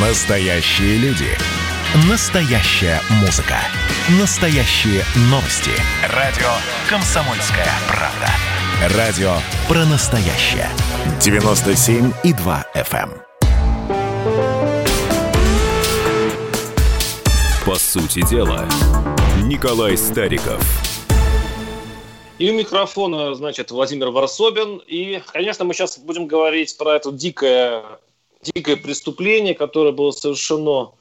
Настоящие люди. Настоящая музыка. Настоящие новости. Радио «Комсомольская правда». Радио про настоящее. 97,2 FM. эм. По сути дела, Николай Стариков. И у микрофона, значит, Владимир Варсобин. И, конечно, мы сейчас будем говорить про это дикое, дикое преступление, которое было совершено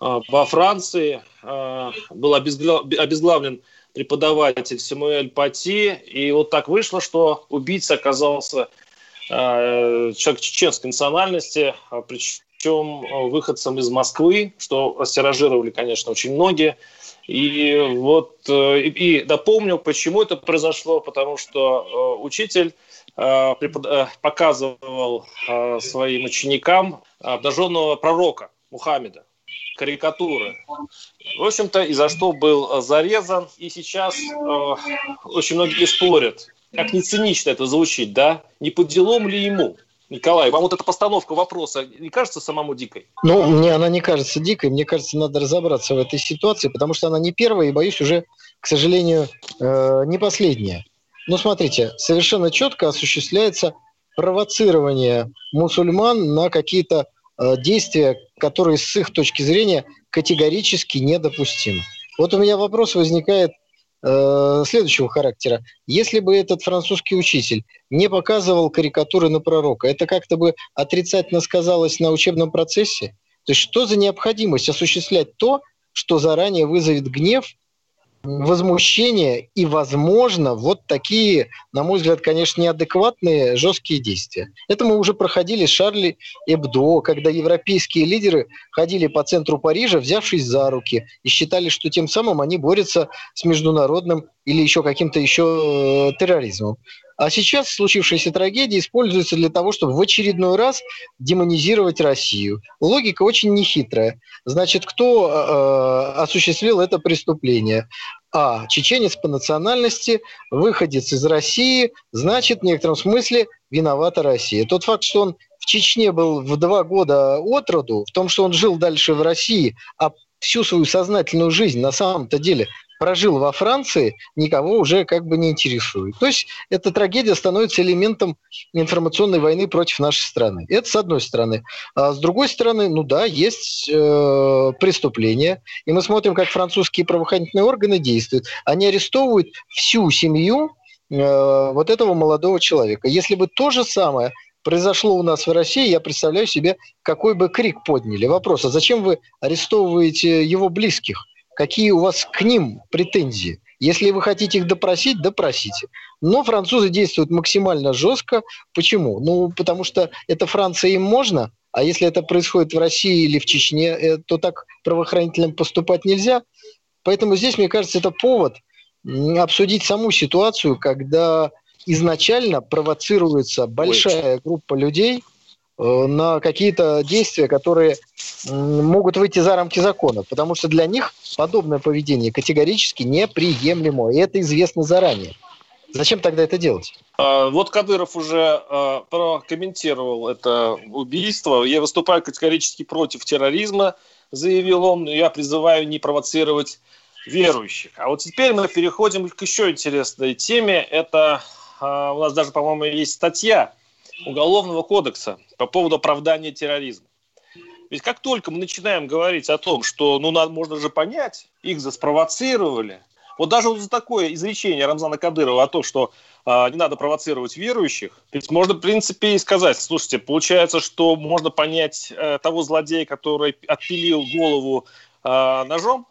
а, во Франции. А, был обезгла- обезглавлен преподаватель Самуэль Пати. И вот так вышло, что убийца оказался а, человек чеченской национальности, причем выходцем из Москвы, что растиражировали, конечно, очень многие. И вот э, и, и напомню, почему это произошло, потому что э, учитель показывал э, своим ученикам обнаженного пророка Мухаммеда, карикатуры. В общем-то, и за что был э, зарезан. И сейчас э, очень многие спорят, как не цинично это звучит, да? Не по делам ли ему? Николай, вам вот эта постановка вопроса не кажется самому дикой? Ну, мне она не кажется дикой. Мне кажется, надо разобраться в этой ситуации, потому что она не первая и, боюсь, уже, к сожалению, э, не последняя. Ну, смотрите, совершенно четко осуществляется провоцирование мусульман на какие-то э, действия, которые с их точки зрения категорически недопустимы. Вот у меня вопрос возникает э, следующего характера. Если бы этот французский учитель не показывал карикатуры на пророка, это как-то бы отрицательно сказалось на учебном процессе? То есть что за необходимость осуществлять то, что заранее вызовет гнев, возмущение и, возможно, вот такие, на мой взгляд, конечно, неадекватные жесткие действия. Это мы уже проходили с Шарли Эбдо, когда европейские лидеры ходили по центру Парижа, взявшись за руки, и считали, что тем самым они борются с международным или еще каким-то еще э, терроризмом. А сейчас случившаяся трагедия используется для того, чтобы в очередной раз демонизировать Россию. Логика очень нехитрая. Значит, кто э, осуществил это преступление? А. Чеченец по национальности, выходец из России, значит, в некотором смысле виновата Россия. Тот факт, что он в Чечне был в два года от роду, в том, что он жил дальше в России, а всю свою сознательную жизнь на самом-то деле прожил во Франции, никого уже как бы не интересует. То есть эта трагедия становится элементом информационной войны против нашей страны. Это с одной стороны. А с другой стороны, ну да, есть э, преступления, и мы смотрим, как французские правоохранительные органы действуют. Они арестовывают всю семью э, вот этого молодого человека. Если бы то же самое произошло у нас в России, я представляю себе, какой бы крик подняли. Вопрос, а зачем вы арестовываете его близких? Какие у вас к ним претензии. Если вы хотите их допросить, допросите. Но французы действуют максимально жестко. Почему? Ну, потому что это Франция им можно, а если это происходит в России или в Чечне, э, то так правоохранителям поступать нельзя. Поэтому здесь, мне кажется, это повод обсудить саму ситуацию, когда изначально провоцируется большая группа людей – на какие-то действия, которые могут выйти за рамки закона, потому что для них подобное поведение категорически неприемлемо, и это известно заранее. Зачем тогда это делать? А, вот Кадыров уже а, прокомментировал это убийство. Я выступаю категорически против терроризма, заявил он. Я призываю не провоцировать верующих. А вот теперь мы переходим к еще интересной теме. Это а, у нас даже, по-моему, есть статья Уголовного кодекса по поводу оправдания терроризма. Ведь как только мы начинаем говорить о том, что ну, надо, можно же понять, их заспровоцировали, вот даже вот за такое изречение Рамзана Кадырова о том, что э, не надо провоцировать верующих, ведь можно, в принципе, и сказать, слушайте, получается, что можно понять э, того злодея, который отпилил голову э, ножом,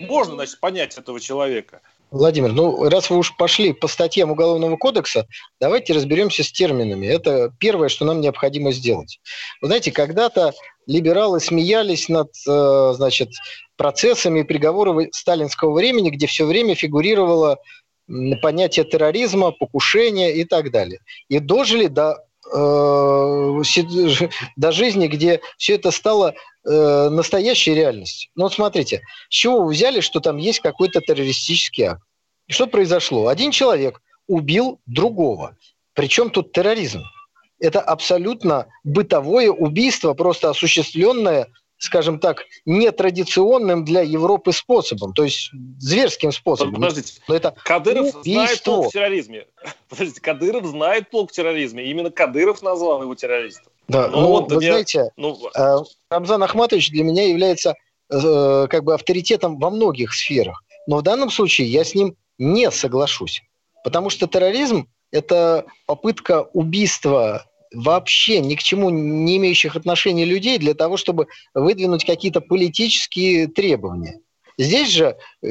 можно, значит, понять этого человека. Владимир, ну раз вы уж пошли по статьям Уголовного кодекса, давайте разберемся с терминами. Это первое, что нам необходимо сделать. Вы знаете, когда-то либералы смеялись над э, значит, процессами и приговорами сталинского времени, где все время фигурировало понятие терроризма, покушения и так далее. И дожили до до жизни, где все это стало э, настоящей реальностью. Ну вот смотрите, с чего вы взяли, что там есть какой-то террористический акт? И что произошло? Один человек убил другого. Причем тут терроризм? Это абсолютно бытовое убийство, просто осуществленное скажем так, нетрадиционным для Европы способом, то есть зверским способом. Подождите, Но это Кадыров убийство. знает толк в терроризме. Подождите, Кадыров знает толк в терроризме. Именно Кадыров назвал его террористом. Да, ну, ну вот, вы я... знаете, ну... Э, Рамзан Ахматович для меня является э, как бы авторитетом во многих сферах. Но в данном случае я с ним не соглашусь. Потому что терроризм – это попытка убийства вообще ни к чему не имеющих отношения людей для того, чтобы выдвинуть какие-то политические требования. Здесь же э,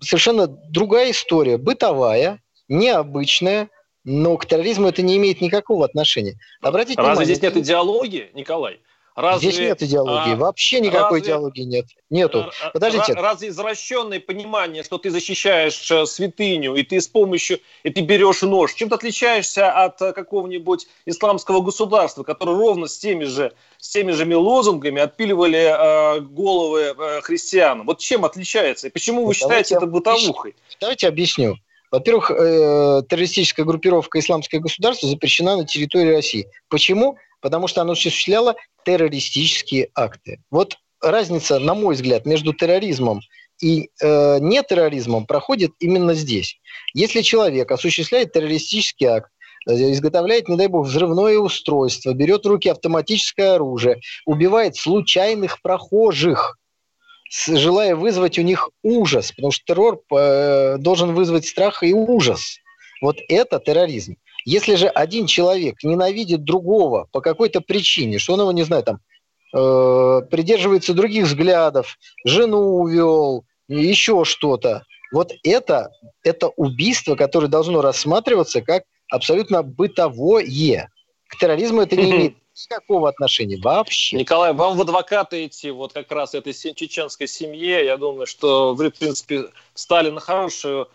совершенно другая история, бытовая, необычная, но к терроризму это не имеет никакого отношения. Обратите Разве внимание, здесь нет идеологии, Николай? Разве, Здесь нет идеологии, а, вообще никакой разве, идеологии нет. Нету. Подождите. Разве извращенное понимание, что ты защищаешь э, святыню, и ты с помощью, и ты берешь нож, чем ты отличаешься от э, какого-нибудь исламского государства, которое ровно с теми же, с теми же лозунгами отпиливали э, головы э, христианам? Вот чем отличается? И почему вы вот считаете это бытовухой? Давайте объясню. Во-первых, э, террористическая группировка «Исламское государство» запрещена на территории России. Почему? Потому что она осуществляла террористические акты. Вот разница, на мой взгляд, между терроризмом и э, нетерроризмом проходит именно здесь. Если человек осуществляет террористический акт, э, изготовляет, не дай бог, взрывное устройство, берет в руки автоматическое оружие, убивает случайных прохожих, желая вызвать у них ужас, потому что террор э, должен вызвать страх и ужас. Вот это терроризм. Если же один человек ненавидит другого по какой-то причине, что он его, не знаю, там, э, придерживается других взглядов, жену увел, еще что-то, вот это, это убийство, которое должно рассматриваться как абсолютно бытовое. К терроризму это не имеет никакого отношения вообще. Николай, вам в адвокаты идти вот как раз этой чеченской семье, я думаю, что вы, в принципе, стали на хорошую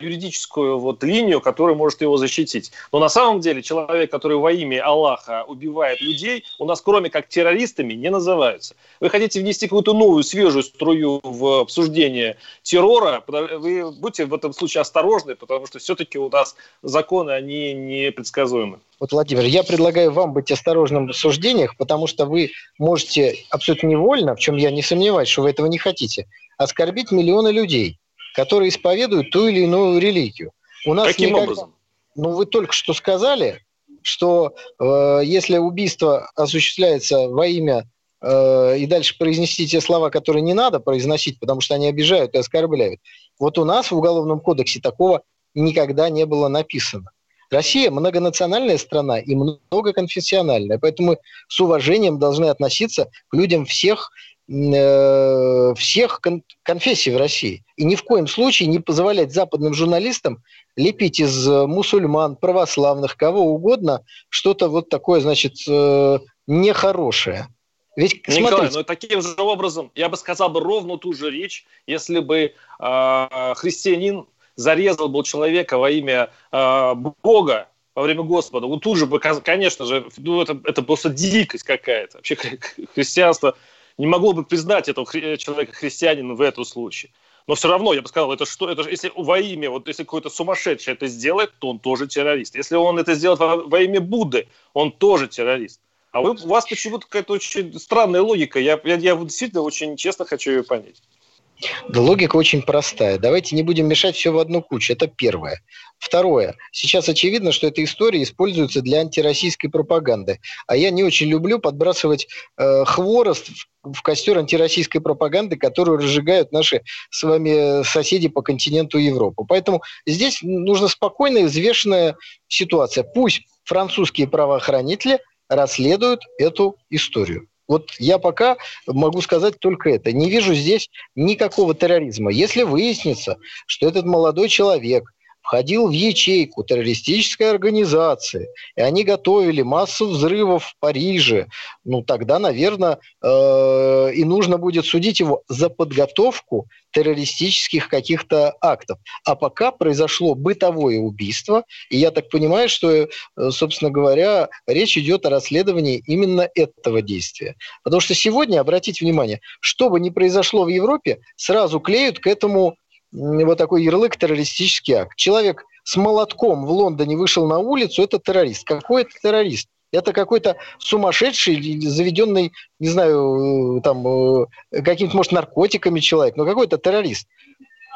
юридическую вот линию, которая может его защитить. Но на самом деле человек, который во имя Аллаха убивает людей, у нас кроме как террористами не называются. Вы хотите внести какую-то новую, свежую струю в обсуждение террора, вы будьте в этом случае осторожны, потому что все-таки у нас законы, они непредсказуемы. Вот, Владимир, я предлагаю вам быть осторожным в суждениях, потому что вы можете абсолютно невольно, в чем я не сомневаюсь, что вы этого не хотите, оскорбить миллионы людей которые исповедуют ту или иную религию. У нас Каким никогда... образом? Ну, вы только что сказали, что э, если убийство осуществляется во имя э, и дальше произнести те слова, которые не надо произносить, потому что они обижают и оскорбляют. Вот у нас в Уголовном кодексе такого никогда не было написано. Россия многонациональная страна и многоконфессиональная, поэтому с уважением должны относиться к людям всех всех кон- конфессий в России. И ни в коем случае не позволять западным журналистам лепить из э, мусульман, православных, кого угодно, что-то вот такое, значит, э, нехорошее. Ведь, Николай, смотрите, ну таким же образом, я бы сказал бы ровно ту же речь, если бы э, христианин зарезал был человека во имя э, Бога во время Господа. Он тут же бы, конечно же, ну, это, это просто дикость какая-то. Вообще христианство не могло бы признать этого хри- человека христианином в этом случае. Но все равно, я бы сказал, это что, это если во имя, вот если какой-то сумасшедший это сделает, то он тоже террорист. Если он это сделает во, во имя Будды, он тоже террорист. А вы, у вас почему-то какая-то очень странная логика. Я, я, я действительно очень честно хочу ее понять. Да логика очень простая. Давайте не будем мешать все в одну кучу. Это первое. Второе. Сейчас очевидно, что эта история используется для антироссийской пропаганды. А я не очень люблю подбрасывать э, хворост в, в костер антироссийской пропаганды, которую разжигают наши с вами соседи по континенту Европы. Поэтому здесь нужна спокойная, взвешенная ситуация. Пусть французские правоохранители расследуют эту историю. Вот я пока могу сказать только это. Не вижу здесь никакого терроризма. Если выяснится, что этот молодой человек входил в ячейку террористической организации, и они готовили массу взрывов в Париже, ну тогда, наверное, э, и нужно будет судить его за подготовку террористических каких-то актов. А пока произошло бытовое убийство, и я так понимаю, что, э, собственно говоря, речь идет о расследовании именно этого действия. Потому что сегодня, обратите внимание, что бы ни произошло в Европе, сразу клеют к этому вот такой ярлык террористический акт. Человек с молотком в Лондоне вышел на улицу, это террорист. Какой это террорист? Это какой-то сумасшедший, заведенный, не знаю, там, каким-то, может, наркотиками человек, но какой-то террорист.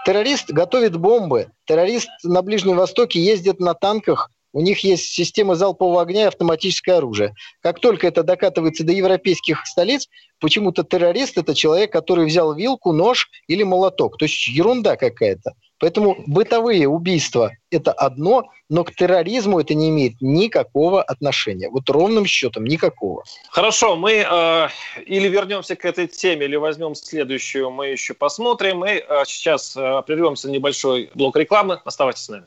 Террорист готовит бомбы, террорист на Ближнем Востоке ездит на танках, у них есть система залпового огня и автоматическое оружие. Как только это докатывается до европейских столиц, почему-то террорист – это человек, который взял вилку, нож или молоток. То есть ерунда какая-то. Поэтому бытовые убийства – это одно, но к терроризму это не имеет никакого отношения. Вот ровным счетом никакого. Хорошо, мы э, или вернемся к этой теме, или возьмем следующую, мы еще посмотрим. Мы э, сейчас э, прервемся на небольшой блок рекламы. Оставайтесь с нами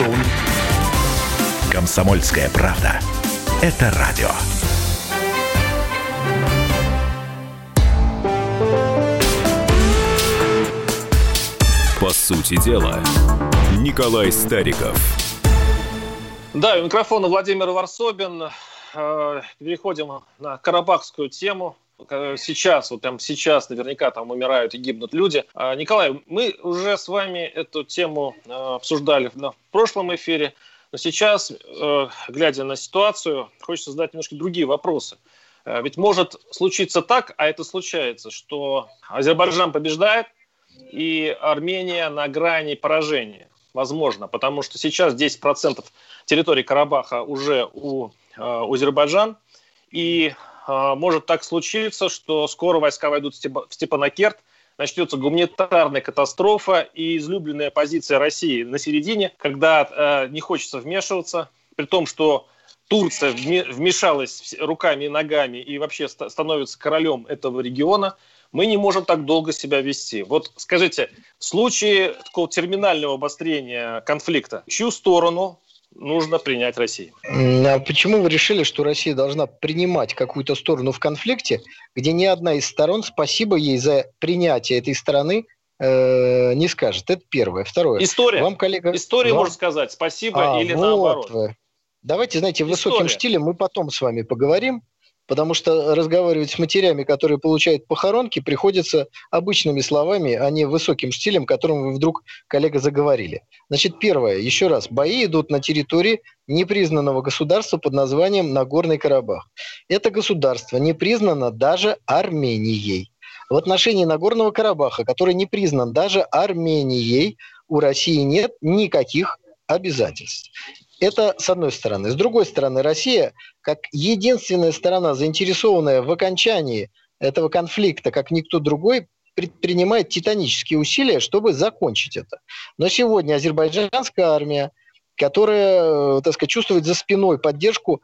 спрессованным. Комсомольская правда. Это радио. По сути дела, Николай Стариков. Да, у микрофона Владимир Варсобин. Э, переходим на карабахскую тему. Сейчас, вот прям сейчас наверняка там умирают и гибнут люди. А, Николай, мы уже с вами эту тему э, обсуждали в прошлом эфире. Но сейчас, э, глядя на ситуацию, хочется задать немножко другие вопросы. Ведь может случиться так, а это случается, что Азербайджан побеждает, и Армения на грани поражения. Возможно, потому что сейчас 10% территории Карабаха уже у, э, у Азербайджан, и э, может так случиться, что скоро войска войдут в Степанакерт, начнется гуманитарная катастрофа и излюбленная позиция России на середине, когда э, не хочется вмешиваться, при том, что Турция вмешалась руками и ногами и вообще становится королем этого региона – мы не можем так долго себя вести. Вот скажите, в случае такого терминального обострения конфликта, чью сторону нужно принять России? А почему вы решили, что Россия должна принимать какую-то сторону в конфликте, где ни одна из сторон спасибо ей за принятие этой стороны э, не скажет? Это первое. Второе. История. Вам, коллега, История вам... может сказать спасибо а, или вот наоборот. Вы. Давайте, знаете, в История. высоким стилем мы потом с вами поговорим потому что разговаривать с матерями, которые получают похоронки, приходится обычными словами, а не высоким стилем, которым вы вдруг, коллега, заговорили. Значит, первое, еще раз, бои идут на территории непризнанного государства под названием Нагорный Карабах. Это государство не признано даже Арменией. В отношении Нагорного Карабаха, который не признан даже Арменией, у России нет никаких обязательств. Это с одной стороны. С другой стороны, Россия, как единственная сторона, заинтересованная в окончании этого конфликта, как никто другой, предпринимает титанические усилия, чтобы закончить это. Но сегодня азербайджанская армия, которая, э, так сказать, чувствует за спиной поддержку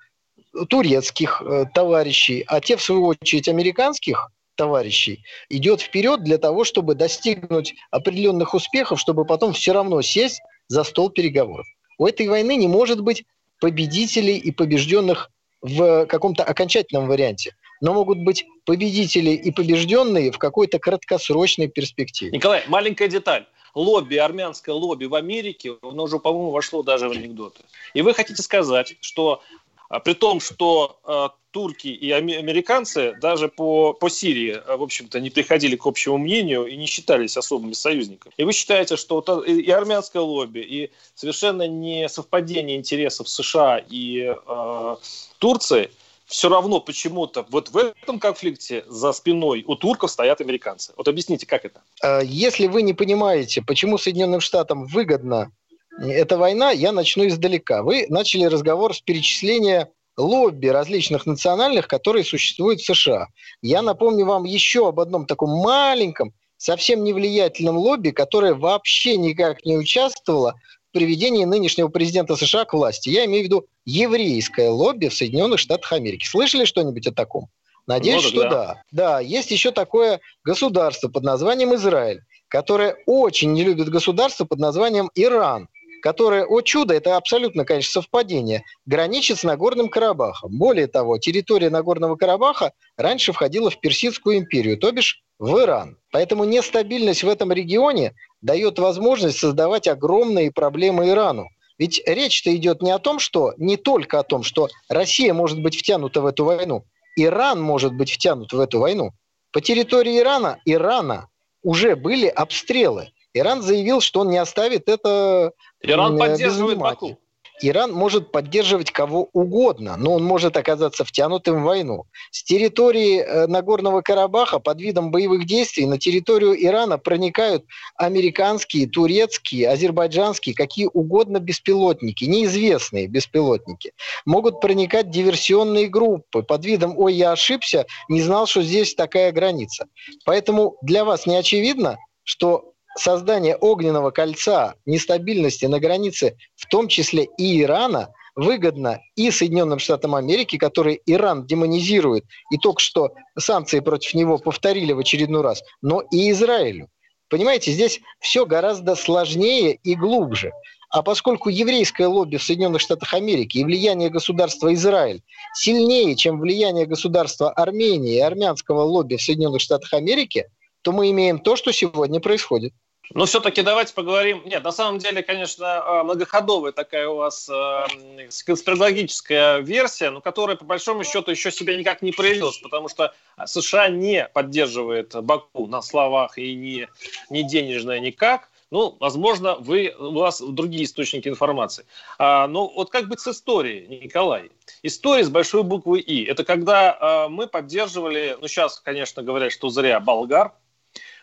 турецких э, товарищей, а те, в свою очередь, американских товарищей, идет вперед для того, чтобы достигнуть определенных успехов, чтобы потом все равно сесть за стол переговоров. У этой войны не может быть победителей и побежденных в каком-то окончательном варианте. Но могут быть победители и побежденные в какой-то краткосрочной перспективе. Николай, маленькая деталь. Лобби, армянское лобби в Америке, оно уже, по-моему, вошло даже в анекдоты. И вы хотите сказать, что а, при том, что э, турки и американцы даже по, по Сирии, э, в общем-то, не приходили к общему мнению и не считались особыми союзниками. И вы считаете, что и армянское лобби, и совершенно не совпадение интересов США и э, Турции все равно почему-то вот в этом конфликте за спиной у турков стоят американцы. Вот объясните, как это? Если вы не понимаете, почему Соединенным Штатам выгодно эта война, я начну издалека. Вы начали разговор с перечисления лобби различных национальных, которые существуют в США. Я напомню вам еще об одном таком маленьком, совсем невлиятельном лобби, которое вообще никак не участвовало в приведении нынешнего президента США к власти. Я имею в виду еврейское лобби в Соединенных Штатах Америки. Слышали что-нибудь о таком? Надеюсь, ну, что да. да. Да, есть еще такое государство под названием Израиль, которое очень не любит государство под названием Иран которая, о чудо, это абсолютно, конечно, совпадение, граничит с Нагорным Карабахом. Более того, территория Нагорного Карабаха раньше входила в Персидскую империю, то бишь в Иран. Поэтому нестабильность в этом регионе дает возможность создавать огромные проблемы Ирану. Ведь речь-то идет не о том, что, не только о том, что Россия может быть втянута в эту войну, Иран может быть втянут в эту войну. По территории Ирана, Ирана уже были обстрелы. Иран заявил, что он не оставит это Иран поддерживает Баку. Иран может поддерживать кого угодно, но он может оказаться втянутым в войну. С территории э, Нагорного Карабаха под видом боевых действий на территорию Ирана проникают американские, турецкие, азербайджанские, какие угодно беспилотники, неизвестные беспилотники. Могут проникать диверсионные группы под видом «Ой, я ошибся, не знал, что здесь такая граница». Поэтому для вас не очевидно, что создание огненного кольца нестабильности на границе, в том числе и Ирана, выгодно и Соединенным Штатам Америки, которые Иран демонизирует, и только что санкции против него повторили в очередной раз, но и Израилю. Понимаете, здесь все гораздо сложнее и глубже. А поскольку еврейское лобби в Соединенных Штатах Америки и влияние государства Израиль сильнее, чем влияние государства Армении и армянского лобби в Соединенных Штатах Америки, то мы имеем то, что сегодня происходит. Но все-таки давайте поговорим. Нет, на самом деле, конечно, а, многоходовая такая у вас э, конспирологическая версия, но которая, по большому счету, еще себя никак не проявилась, потому что США не поддерживает Баку на словах и не, не денежно никак. Ну, возможно, вы, у вас другие источники информации. А, но вот как быть с историей, Николай? История с большой буквы «И». Это когда а, мы поддерживали, ну, сейчас, конечно, говорят, что зря, болгар –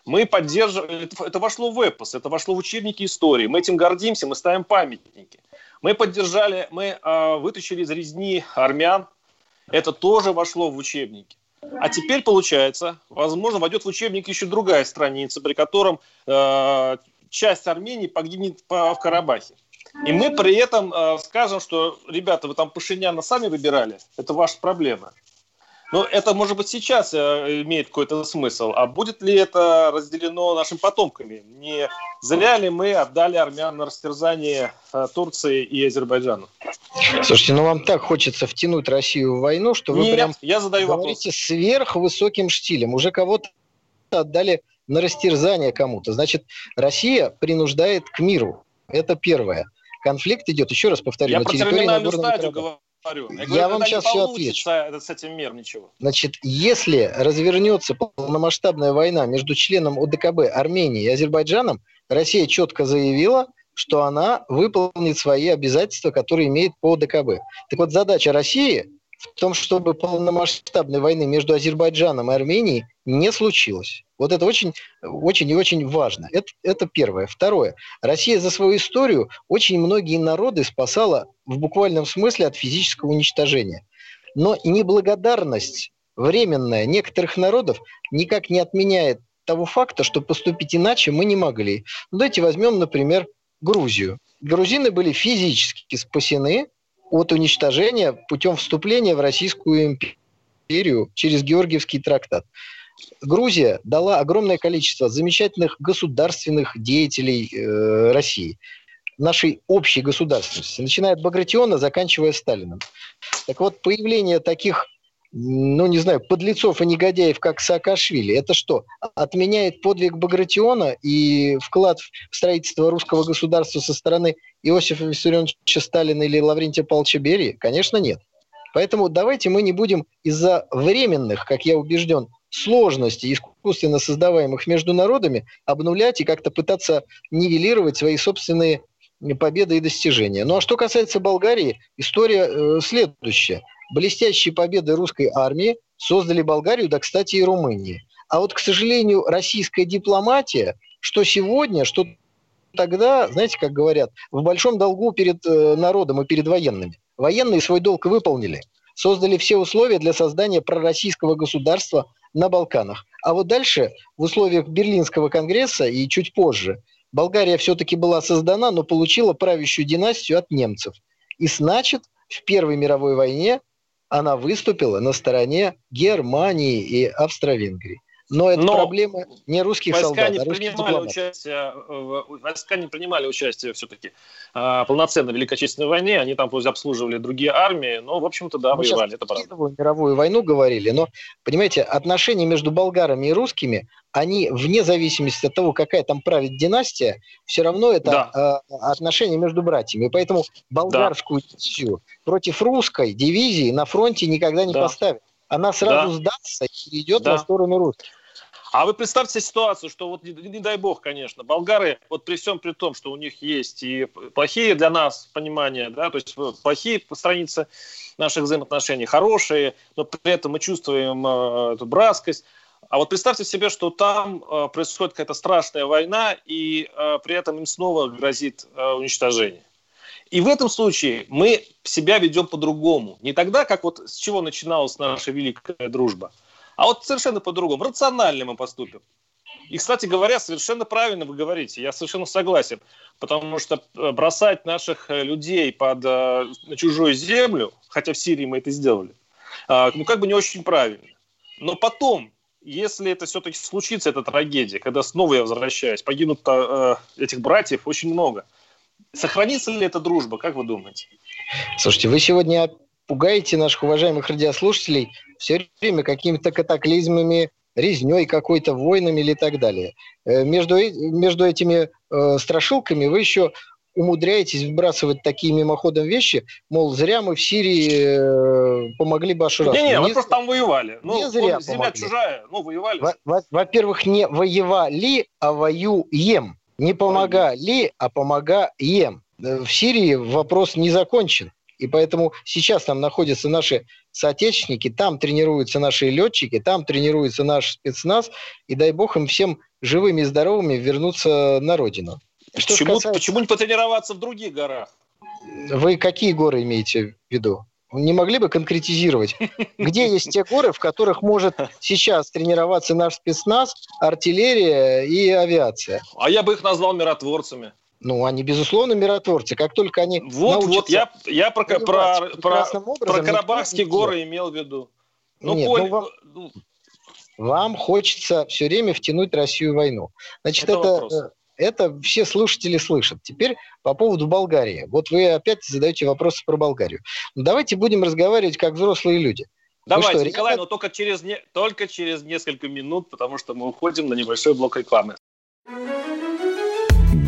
мы поддерживаем, это, вошло в эпос, это вошло в учебники истории. Мы этим гордимся, мы ставим памятники. Мы поддержали, мы э, вытащили из резни армян, это тоже вошло в учебники. А теперь, получается, возможно, войдет в учебник еще другая страница, при котором э, часть Армении погибнет по, в Карабахе. И мы при этом э, скажем, что, ребята, вы там Пашиняна сами выбирали, это ваша проблема. Ну, это, может быть, сейчас э, имеет какой-то смысл. А будет ли это разделено нашими потомками? Не зря ли мы отдали армян на растерзание э, Турции и Азербайджану? Слушайте, ну вам так хочется втянуть Россию в войну, что вы Нет, прям я задаю говорите вопрос. сверхвысоким штилем. Уже кого-то отдали на растерзание кому-то. Значит, Россия принуждает к миру. Это первое. Конфликт идет, еще раз повторю, я на территории Нагорного Карабаха говорю. Я, говорю, вам сейчас всё получится с этим мир ничего. Значит, если развернется полномасштабная война между членом ОДКБ Арменией и Азербайджаном, Россия четко заявила, что она выполнит свои обязательства, которые имеет по ОДКБ. Так вот, задача России в том, чтобы полномасштабной войны между Азербайджаном и Арменией не случилось. Вот это очень, очень и очень важно. Это, это первое. Второе. Россия за свою историю очень многие народы спасала в буквальном смысле от физического уничтожения. Но неблагодарность временная некоторых народов никак не отменяет того факта, что поступить иначе мы не могли. Ну, давайте возьмем, например, Грузию. Грузины были физически спасены от уничтожения путем вступления в Российскую империю через Георгиевский трактат. Грузия дала огромное количество замечательных государственных деятелей э, России, нашей общей государственности, начиная от Багратиона, заканчивая Сталином. Так вот, появление таких, ну, не знаю, подлецов и негодяев, как Саакашвили, это что, отменяет подвиг Багратиона и вклад в строительство русского государства со стороны Иосифа Виссарионовича Сталина или Лаврентия Павловича Берии? Конечно, нет. Поэтому давайте мы не будем из-за временных, как я убежден, сложностей, искусственно создаваемых между народами, обнулять и как-то пытаться нивелировать свои собственные победы и достижения. Ну а что касается Болгарии, история э, следующая. Блестящие победы русской армии создали Болгарию, да, кстати, и Румынии. А вот, к сожалению, российская дипломатия, что сегодня, что тогда, знаете, как говорят, в большом долгу перед э, народом и перед военными. Военные свой долг выполнили, создали все условия для создания пророссийского государства на Балканах. А вот дальше, в условиях Берлинского конгресса и чуть позже, Болгария все-таки была создана, но получила правящую династию от немцев. И значит, в Первой мировой войне она выступила на стороне Германии и Австро-Венгрии. Но это Но проблема не русских войска солдат, не а принимали участие, Войска не принимали участие все-таки а, полноценно в Великой Отечественной войне. Они там пусть обслуживали другие армии, но, в общем-то, да, Мы воевали, это правда. Мировую войну говорили, но, понимаете, отношения между болгарами и русскими, они, вне зависимости от того, какая там правит династия, все равно это да. э, отношения между братьями. Поэтому болгарскую да. дивизию против русской дивизии на фронте никогда не да. поставят она сразу да. сдастся и идет да. на сторону русских. А вы представьте ситуацию, что вот не, не дай бог, конечно, болгары, вот при всем при том, что у них есть и плохие для нас понимания, да, то есть плохие страницы наших взаимоотношений, хорошие, но при этом мы чувствуем э, эту братскость. А вот представьте себе, что там э, происходит какая-то страшная война, и э, при этом им снова грозит э, уничтожение. И в этом случае мы себя ведем по-другому. Не тогда, как вот с чего начиналась наша великая дружба, а вот совершенно по-другому. Рационально мы поступим. И, кстати говоря, совершенно правильно вы говорите, я совершенно согласен, потому что э, бросать наших э, людей под, э, на чужую землю, хотя в Сирии мы это сделали, ну как бы не очень правильно. Но потом, если это все-таки случится, эта трагедия, когда снова я возвращаюсь, погибнут этих братьев очень много – Сохранится ли эта дружба, как вы думаете? Слушайте, вы сегодня пугаете наших уважаемых радиослушателей все время какими-то катаклизмами, резней какой-то, войнами или так далее. Э, между, между этими э, страшилками вы еще умудряетесь вбрасывать такие мимоходом вещи, мол, зря мы в Сирии э, помогли Башару. Не-не, мы просто там воевали. Ну, не зря Земля помогли. чужая, ну, воевали. Во-первых, не воевали, а воюем. Не помогали, а помогаем. В Сирии вопрос не закончен. И поэтому сейчас там находятся наши соотечественники, там тренируются наши летчики, там тренируется наш спецназ, и дай бог им всем живыми и здоровыми вернуться на родину. Что почему, касается... почему не потренироваться в других горах? Вы какие горы имеете в виду? Не могли бы конкретизировать, где есть те горы, в которых может сейчас тренироваться наш спецназ, артиллерия и авиация? А я бы их назвал миротворцами. Ну, они, безусловно, миротворцы. Как только они Вот, вот, я, я про, про, про, про Карабахские горы имел в виду. Ну, Нет, Коль... ну, вам, ну, вам хочется все время втянуть Россию в войну. Значит, это, это это все слушатели слышат. Теперь по поводу Болгарии. Вот вы опять задаете вопросы про Болгарию. Ну, давайте будем разговаривать как взрослые люди. Давайте, что, Николай, ребят... но только через, не... только через несколько минут, потому что мы уходим на небольшой блок рекламы.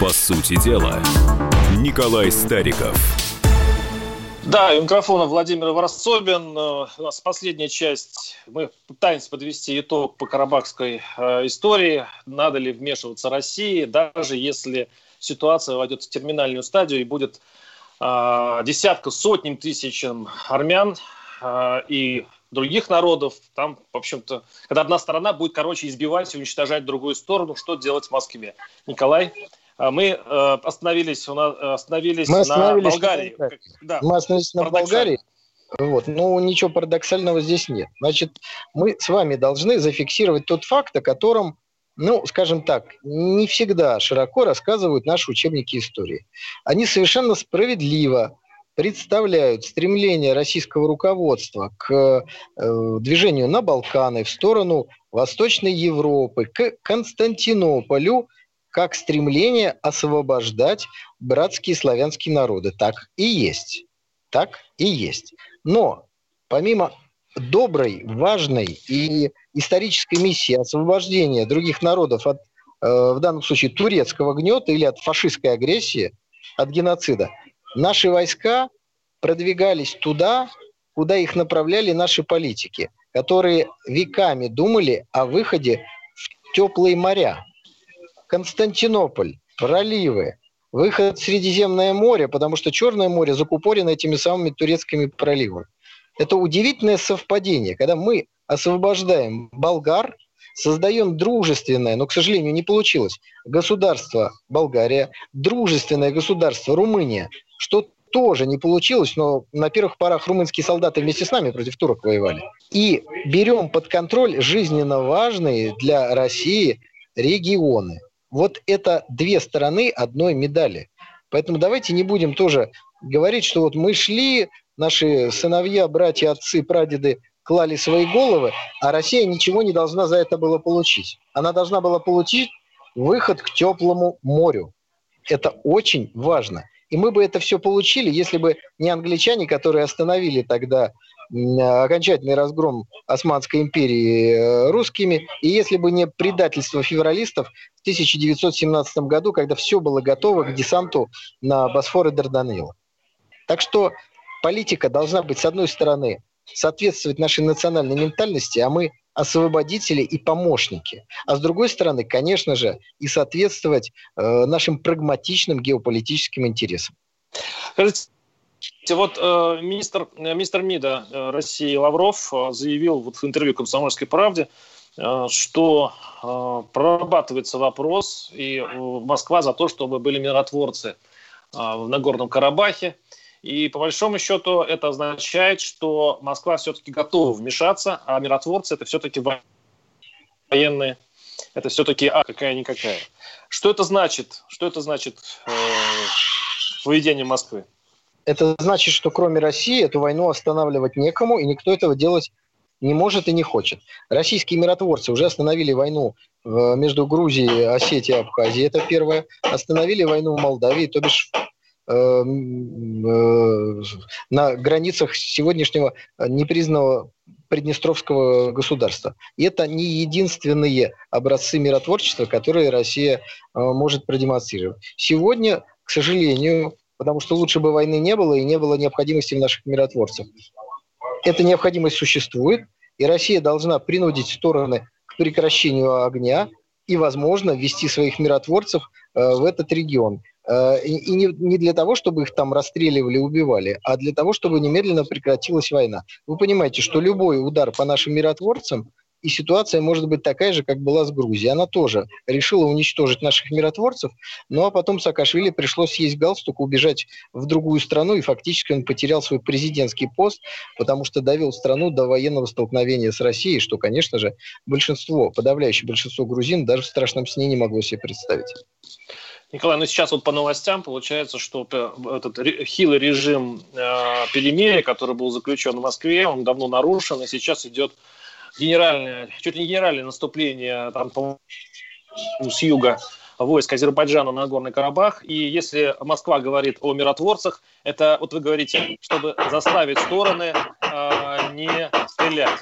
По сути дела, Николай Стариков – да, у микрофона Владимир Ворособин. Э, у нас последняя часть. Мы пытаемся подвести итог по карабахской э, истории. Надо ли вмешиваться России, даже если ситуация войдет в терминальную стадию и будет э, десятка, сотням тысячам армян э, и других народов. Там, в общем-то, когда одна сторона будет, короче, избивать и уничтожать другую сторону, что делать в Москве? Николай? А мы э, остановились, у нас, остановились, мы остановились на Болгарии. На, да, мы остановились на Болгарии. Вот. Ну, ничего парадоксального здесь нет. Значит, мы с вами должны зафиксировать тот факт, о котором, ну, скажем так, не всегда широко рассказывают наши учебники истории. Они совершенно справедливо представляют стремление российского руководства к э, движению на Балканы, в сторону Восточной Европы, к Константинополю – как стремление освобождать братские славянские народы. Так и есть. Так и есть. Но помимо доброй, важной и исторической миссии освобождения других народов от, э, в данном случае, турецкого гнета или от фашистской агрессии, от геноцида, наши войска продвигались туда, куда их направляли наши политики, которые веками думали о выходе в теплые моря, Константинополь, проливы, выход в Средиземное море, потому что Черное море закупорено этими самыми турецкими проливами. Это удивительное совпадение, когда мы освобождаем болгар, Создаем дружественное, но, к сожалению, не получилось, государство Болгария, дружественное государство Румыния, что тоже не получилось, но на первых порах румынские солдаты вместе с нами против турок воевали. И берем под контроль жизненно важные для России регионы. Вот это две стороны одной медали. Поэтому давайте не будем тоже говорить, что вот мы шли, наши сыновья, братья, отцы, прадеды клали свои головы, а Россия ничего не должна за это было получить. Она должна была получить выход к теплому морю. Это очень важно. И мы бы это все получили, если бы не англичане, которые остановили тогда окончательный разгром Османской империи э, русскими, и если бы не предательство февралистов в 1917 году, когда все было готово к десанту на Босфор и Дарданеллы. Так что политика должна быть, с одной стороны, соответствовать нашей национальной ментальности, а мы освободители и помощники. А с другой стороны, конечно же, и соответствовать э, нашим прагматичным геополитическим интересам. Скажите, вот э, министр, э, министр МИДа э, России Лавров э, заявил вот в интервью «Комсомольской правде», что э, прорабатывается вопрос, и э, Москва за то, чтобы были миротворцы э, в Нагорном Карабахе. И по большому счету это означает, что Москва все-таки готова вмешаться, а миротворцы это все-таки военные, это все-таки а какая-никакая. Что это значит? Что это значит э, поведение Москвы? Это значит, что кроме России эту войну останавливать некому, и никто этого делать не может и не хочет. Российские миротворцы уже остановили войну между Грузией, Осетией и Абхазией, это первое. Остановили войну в Молдавии, то бишь Э, э, на границах сегодняшнего непризнанного Приднестровского государства. И это не единственные образцы миротворчества, которые Россия э, может продемонстрировать. Сегодня, к сожалению, потому что лучше бы войны не было и не было необходимости в наших миротворцах. Эта необходимость существует, и Россия должна принудить стороны к прекращению огня и, возможно, ввести своих миротворцев в этот регион. Э, и не для того, чтобы их там расстреливали, убивали, а для того, чтобы немедленно прекратилась война. Вы понимаете, что любой удар по нашим миротворцам, и ситуация может быть такая же, как была с Грузией. Она тоже решила уничтожить наших миротворцев, ну а потом Саакашвили пришлось съесть галстук, убежать в другую страну, и фактически он потерял свой президентский пост, потому что довел страну до военного столкновения с Россией, что, конечно же, большинство, подавляющее большинство грузин даже в страшном сне не могло себе представить. Николай, ну сейчас вот по новостям получается, что этот хилый режим э, перемирия, который был заключен в Москве, он давно нарушен, и сейчас идет генеральное, чуть ли не генеральное наступление там, с юга войск Азербайджана на Горный Карабах. И если Москва говорит о миротворцах, это, вот вы говорите, чтобы заставить стороны э, не стрелять.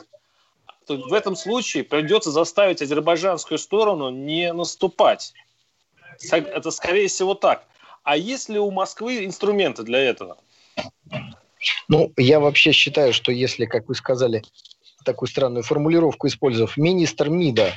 То в этом случае придется заставить азербайджанскую сторону не наступать. Это скорее всего так. А есть ли у Москвы инструменты для этого? Ну, я вообще считаю, что если, как вы сказали, такую странную формулировку использовав, министр МИДа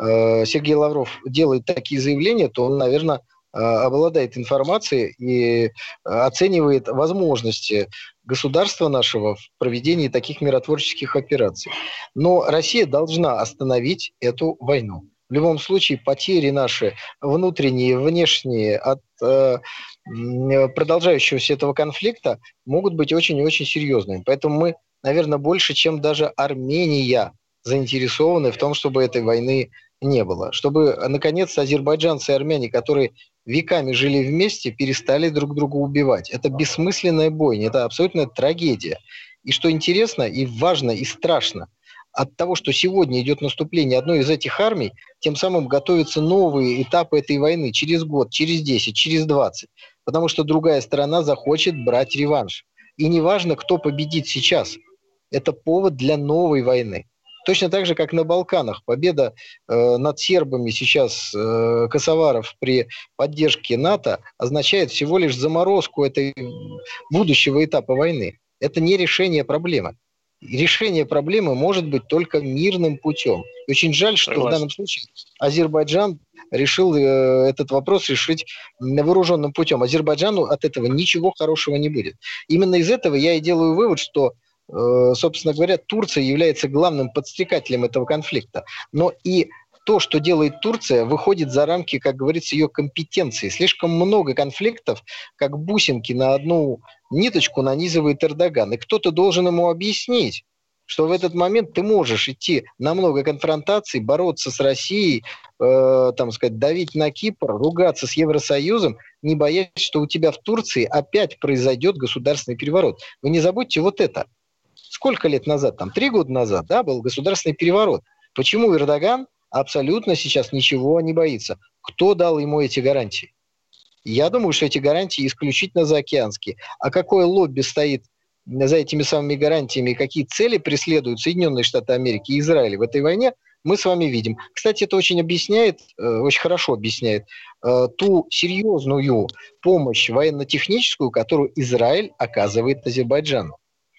э, Сергей Лавров делает такие заявления, то он, наверное, э, обладает информацией и оценивает возможности государства нашего в проведении таких миротворческих операций. Но Россия должна остановить эту войну. В любом случае потери наши внутренние, внешние от э, продолжающегося этого конфликта могут быть очень и очень серьезными. Поэтому мы, наверное, больше, чем даже Армения, заинтересованы в том, чтобы этой войны не было. Чтобы, наконец, азербайджанцы и армяне, которые веками жили вместе, перестали друг друга убивать. Это бессмысленная бойня, это абсолютная трагедия. И что интересно, и важно, и страшно, от того, что сегодня идет наступление одной из этих армий, тем самым готовятся новые этапы этой войны через год, через 10, через 20. Потому что другая сторона захочет брать реванш. И неважно, кто победит сейчас. Это повод для новой войны. Точно так же, как на Балканах. Победа э, над сербами сейчас э, косоваров при поддержке НАТО означает всего лишь заморозку этой будущего этапа войны. Это не решение проблемы решение проблемы может быть только мирным путем. И очень жаль, что Согласен. в данном случае Азербайджан решил э, этот вопрос решить вооруженным путем. Азербайджану от этого ничего хорошего не будет. Именно из этого я и делаю вывод, что собственно говоря, Турция является главным подстрекателем этого конфликта. Но и то, что делает Турция, выходит за рамки, как говорится, ее компетенции. Слишком много конфликтов, как бусинки на одну ниточку нанизывает Эрдоган. И кто-то должен ему объяснить, что в этот момент ты можешь идти на много конфронтаций, бороться с Россией, э, там сказать, давить на Кипр, ругаться с Евросоюзом, не боясь, что у тебя в Турции опять произойдет государственный переворот. Вы не забудьте вот это. Сколько лет назад, там три года назад, да, был государственный переворот. Почему Эрдоган абсолютно сейчас ничего не боится. Кто дал ему эти гарантии? Я думаю, что эти гарантии исключительно заокеанские. А какое лобби стоит за этими самыми гарантиями, какие цели преследуют Соединенные Штаты Америки и Израиль в этой войне, мы с вами видим. Кстати, это очень объясняет, э, очень хорошо объясняет э, ту серьезную помощь военно-техническую, которую Израиль оказывает Азербайджану.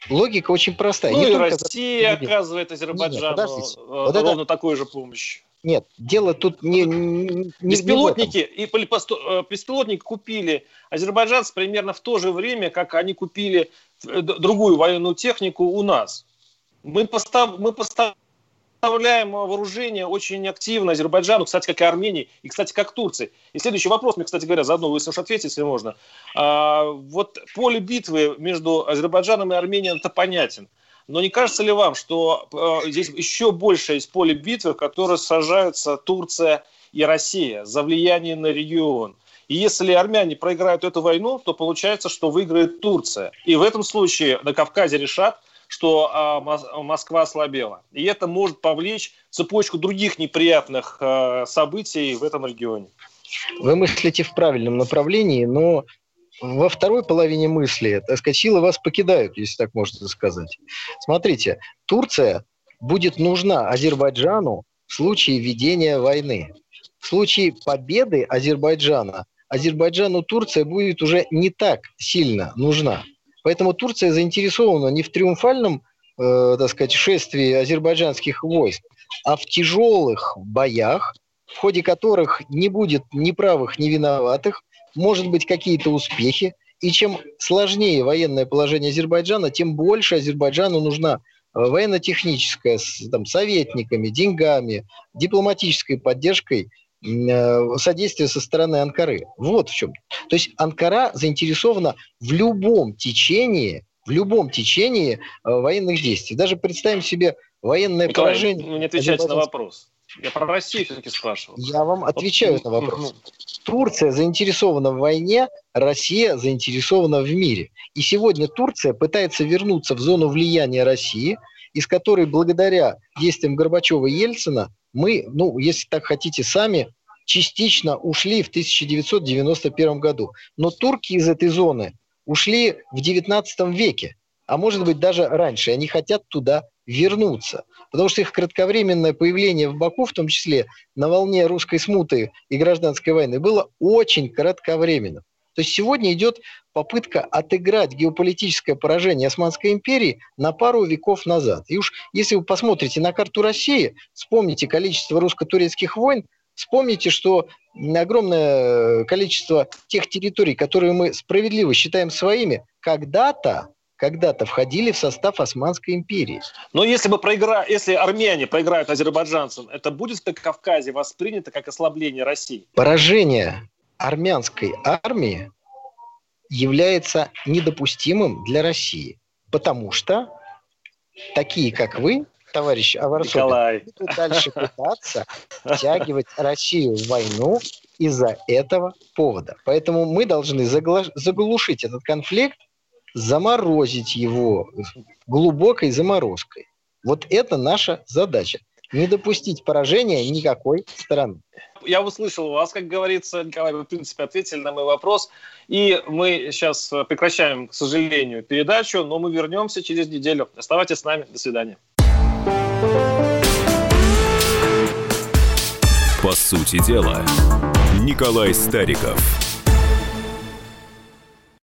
Логика очень простая. Ну Не и Россия оказывает Азербайджану Нет, нет, э, вот ровно это... такую же помощь. Нет, дело тут не, не беспилотники не и э, беспилотники купили азербайджанцы примерно в то же время, как они купили э, другую военную технику у нас. Мы, постав, мы поставляем поставляем вооружение очень активно Азербайджану, кстати, как и Армении, и, кстати, как Турции. И следующий вопрос, мне, кстати говоря, заодно вы, уж ответить, если можно. А, вот поле битвы между Азербайджаном и Арменией, это понятен. Но не кажется ли вам, что э, здесь еще больше есть поле битвы, в которое сражаются Турция и Россия за влияние на регион? И если армяне проиграют эту войну, то получается, что выиграет Турция. И в этом случае на Кавказе решат, что а, Москва ослабела. И это может повлечь цепочку других неприятных а, событий в этом регионе. Вы мыслите в правильном направлении, но во второй половине мысли, так сказать, силы вас покидают, если так можно сказать. Смотрите, Турция будет нужна Азербайджану в случае ведения войны. В случае победы Азербайджана Азербайджану Турция будет уже не так сильно нужна. Поэтому Турция заинтересована не в триумфальном, э, так сказать, шествии азербайджанских войск, а в тяжелых боях, в ходе которых не будет ни правых, ни виноватых, может быть какие-то успехи. И чем сложнее военное положение Азербайджана, тем больше Азербайджану нужна э, военно-техническая, с там, советниками, деньгами, дипломатической поддержкой Э, содействия со стороны Анкары. Вот в чем. То есть Анкара заинтересована в любом течении, в любом течении э, военных действий. Даже представим себе военное Николай, поражение. Вы не отвечаете на вопрос. Я про Россию все-таки спрашивал. Я вам отвечаю вот, на вопрос. Турция заинтересована в войне, Россия заинтересована в мире. И сегодня Турция пытается вернуться в зону влияния России, из которой благодаря действиям Горбачева и Ельцина мы, ну, если так хотите, сами частично ушли в 1991 году. Но турки из этой зоны ушли в 19 веке, а может быть даже раньше. Они хотят туда вернуться. Потому что их кратковременное появление в Баку, в том числе на волне русской смуты и гражданской войны, было очень кратковременно. То есть сегодня идет попытка отыграть геополитическое поражение Османской империи на пару веков назад. И уж если вы посмотрите на карту России, вспомните количество русско-турецких войн, вспомните, что огромное количество тех территорий, которые мы справедливо считаем своими, когда-то когда-то входили в состав Османской империи. Но если бы проигра... если армяне проиграют азербайджанцам, это будет в Кавказе воспринято как ослабление России? Поражение армянской армии является недопустимым для России, потому что такие, как вы, товарищ Аварсобин, будут дальше пытаться втягивать Россию в войну из-за этого повода. Поэтому мы должны заглушить этот конфликт, заморозить его глубокой заморозкой. Вот это наша задача. Не допустить поражения никакой стороны я услышал вас, как говорится, Николай, вы, в принципе, ответили на мой вопрос. И мы сейчас прекращаем, к сожалению, передачу, но мы вернемся через неделю. Оставайтесь с нами. До свидания. По сути дела, Николай Стариков –